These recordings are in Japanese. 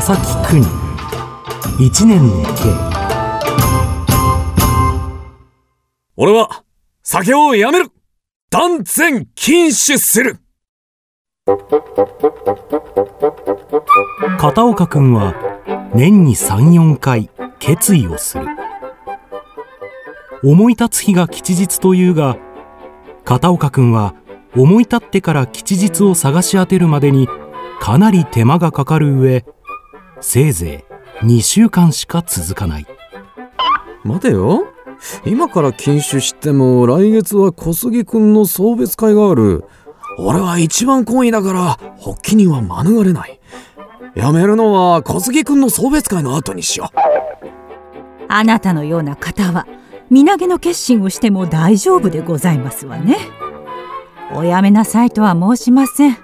佐々木邦。一年の計。俺は酒をやめる。断然禁酒する。片岡くんは年に34回決意をする。思い立つ日が吉日というが片岡くんは思い立ってから吉日を探し当てるまでにかなり手間がかかる上せいぜい2週間しか続かない。待てよ。今から禁酒しても来月は小杉くんの送別会がある。俺は一番懇意だから発起人は免れない。やめるのは小杉くんの送別会の後にしよう。あなたのような方は身投げの決心をしても大丈夫でございますわね。おやめなさいとは申しません。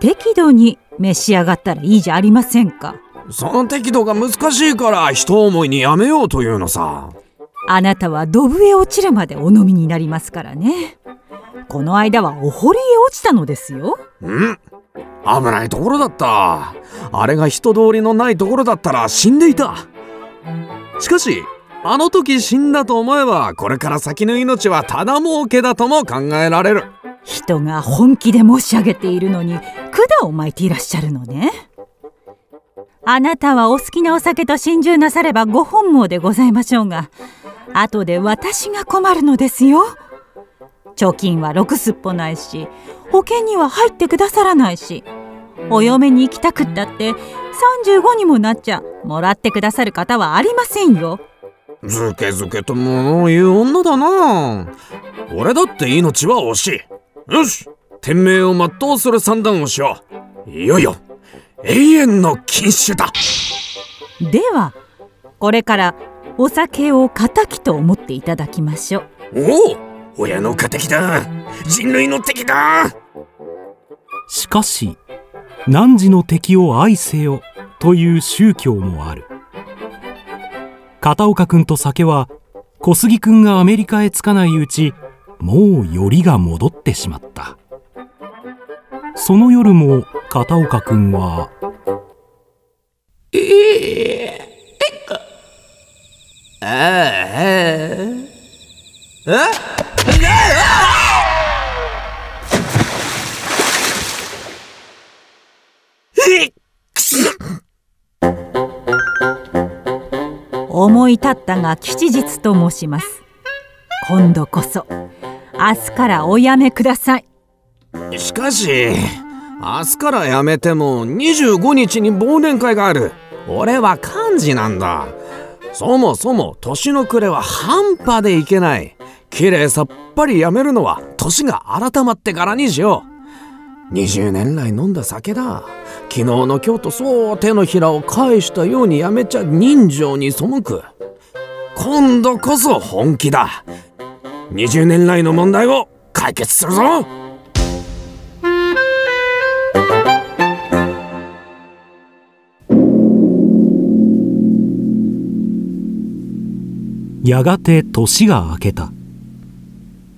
適度に召し上がったらいいじゃありませんか。その適度が難しいから人思いにやめようというのさ。あなたはドブへ落ちるまでお飲みになりますからね。この間はお堀へ落ちたのですよ。ん。危ないところだった。あれが人通りのないところだったら死んでいた。しかしあの時死んだと思えばこれから先の命はただ儲けだとも考えられる人が本気で申し上げているのに管を巻いていらっしゃるのね。あなたはお好きなお酒と心中なさればご本望でございましょうが後で私が困るのですよ。貯金はろくすっぽないし保険には入ってくださらないしお嫁に行きたくったって35にもなっちゃもらってくださる方はありませんよ。ずけずけと物を言う女だな。俺だって命は惜しい。よし天命を全うする算段をしよう。いよいよ永遠の禁酒だ。ではこれからお酒を敵と思っていただきましょう。おお親の敵だ。人類の敵だ。しかし汝の敵を愛せよという宗教もある。片岡くんと酒は小杉くんがアメリカへ着かないうちもうよりが戻ってしまった。その夜も片岡くんはええあああ思い立ったが吉日と申します。今度こそ明日からおやめください。しかし明日からやめても25日に忘年会がある。俺は幹事なんだ。そもそも年の暮れは半端でいけない。綺麗さっぱりやめるのは年が改まってからにしよう。20年来飲んだ酒だ。昨日の今日とそう手のひらを返したようにやめちゃ人情に背く。今度こそ本気だ。20年来の問題を解決するぞ。やがて年が明けた。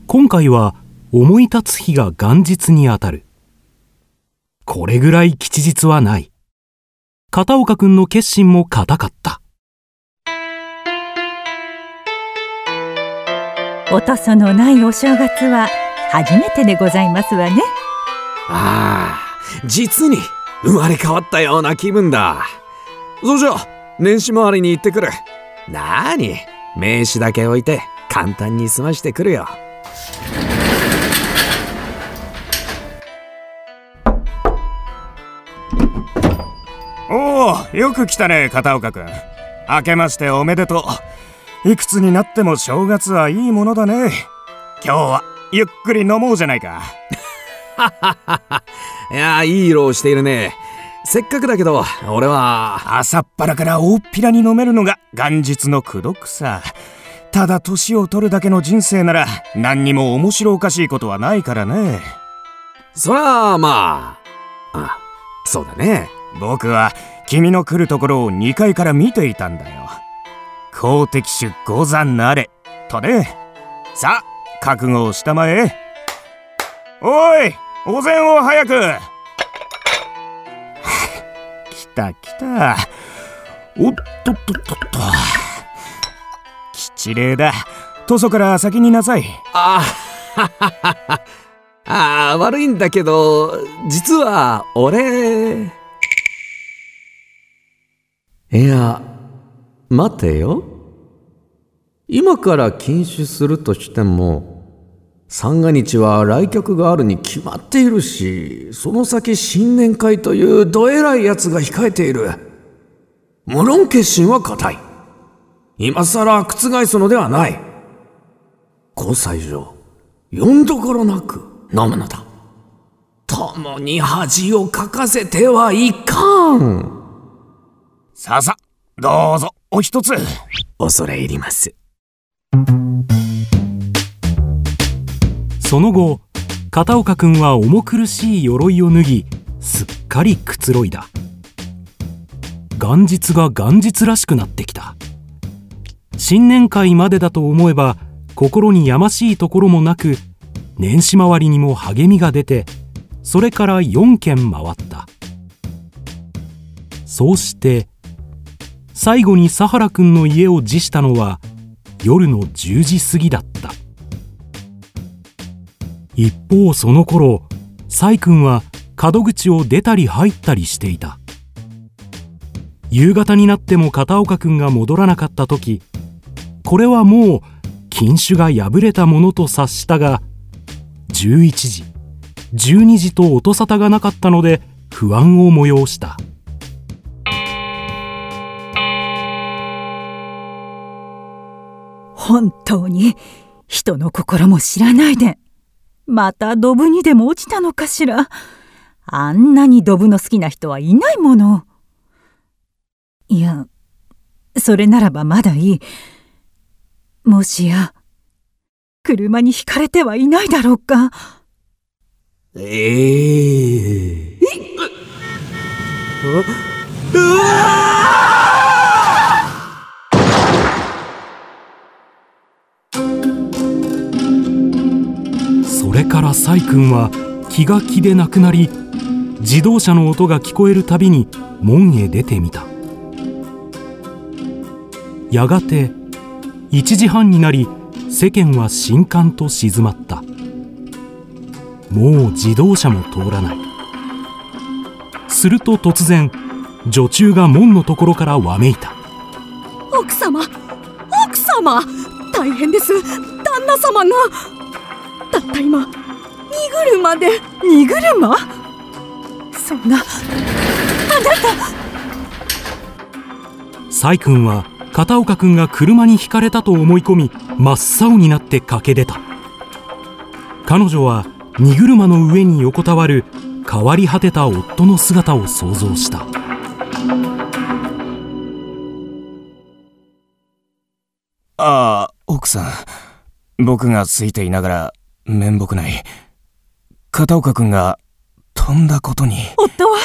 今回は思い立つ日が元日にあたる。これぐらい吉日はない。片岡くんの決心も固かった。おとそのないお正月は初めてでございますわね。ああ実に生まれ変わったような気分だ。それじゃあ年始回りに行ってくる。なーに名刺だけ置いて簡単に済ましてくるよ。おおよく来たね片岡君明けましておめでとういくつになっても正月はいいものだね。今日はゆっくり飲もうじゃないか。いやいい色をしているね。せっかくだけど俺は。朝っぱらから大っぴらに飲めるのが元日の功徳さ。ただ年を取るだけの人生なら何にも面白おかしいことはないからね。そらまあ。あそうだね。僕は君の来るところを2階から見ていたんだよ公的種五山なれ。とね。さあ覚悟をしたまえ。おいお膳を早く。来た来た。おっとっとっとっと。吉礼だ。塗装から先になさい。あああ悪いんだけど実は俺。いや待てよ。今から禁酒するとしても三が日は来客があるに決まっているしその先新年会というどえらい奴が控えている。無論決心は固い。今さら覆すのではない。交際上読んどころなく飲むのだ。共に恥をかかせてはいかん。ささどうぞ。お一つ。恐れ入ります。その後片岡君は重苦しい鎧を脱ぎすっかりくつろいだ。元日が元日らしくなってきた。新年会までだと思えば心にやましいところもなく年始回りにも励みが出てそれから4軒回った。そうして最後に佐原君の家を辞したのは夜の10時過ぎだった。一方その頃細君は門口を出たり入ったりしていた。夕方になっても片岡君が戻らなかった時これはもう禁酒が破れたものと察したが11時12時と音沙汰がなかったので不安を催した。本当に人の心も知らないでまたドブにでも落ちたのかしら。あんなにドブの好きな人はいないもの。いやそれならばまだいい。もしや車にひかれてはいないだろうか。ええ？うわれから細君は気が気でなくなり自動車の音が聞こえるたびに門へ出てみた。やがて1時半になり世間は新刊と静まった。もう自動車も通らない。すると突然女中が門のところからわめいた。奥様奥様大変です。旦那様がった今。荷車で。荷車？そんな。あなた。細君は片岡君が車にひかれたと思い込み真っ青になって駆け出た。彼女は荷車の上に横たわる変わり果てた夫の姿を想像した。ああ奥さん。僕がついていながら面目ない。片岡君が飛んだことに。夫は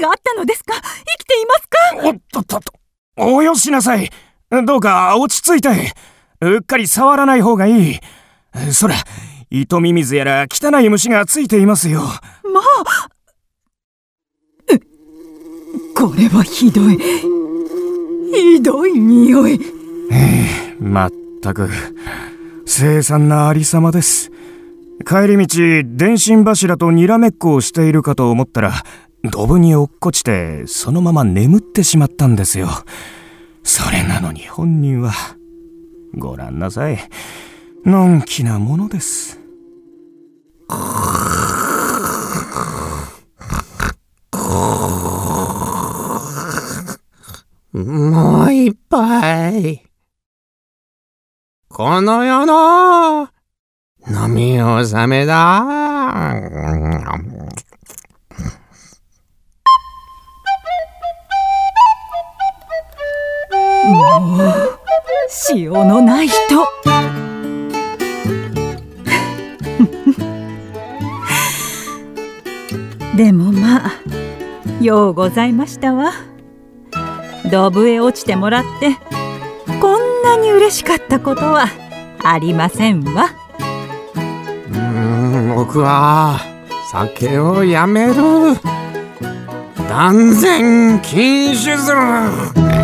何があったのですか？生きていますか？おっとっとっと。およしなさい。どうか落ち着いて。うっかり触らない方がいい。そら糸ミミズやら汚い虫がついていますよ。まあ。これはひどい。ひどい匂い。まったく凄惨なありさまです。帰り道電信柱とにらめっこをしているかと思ったらドブに落っこちてそのまま眠ってしまったんですよ。それなのに本人はご覧なさい。のんきなものです。もう一杯。この世の飲み納めだ。もう塩のない人。でもまあようございましたわ。ドブへ落ちてもらって。なに嬉しかったことはありませんわうーん僕は酒をやめる。断然禁酒する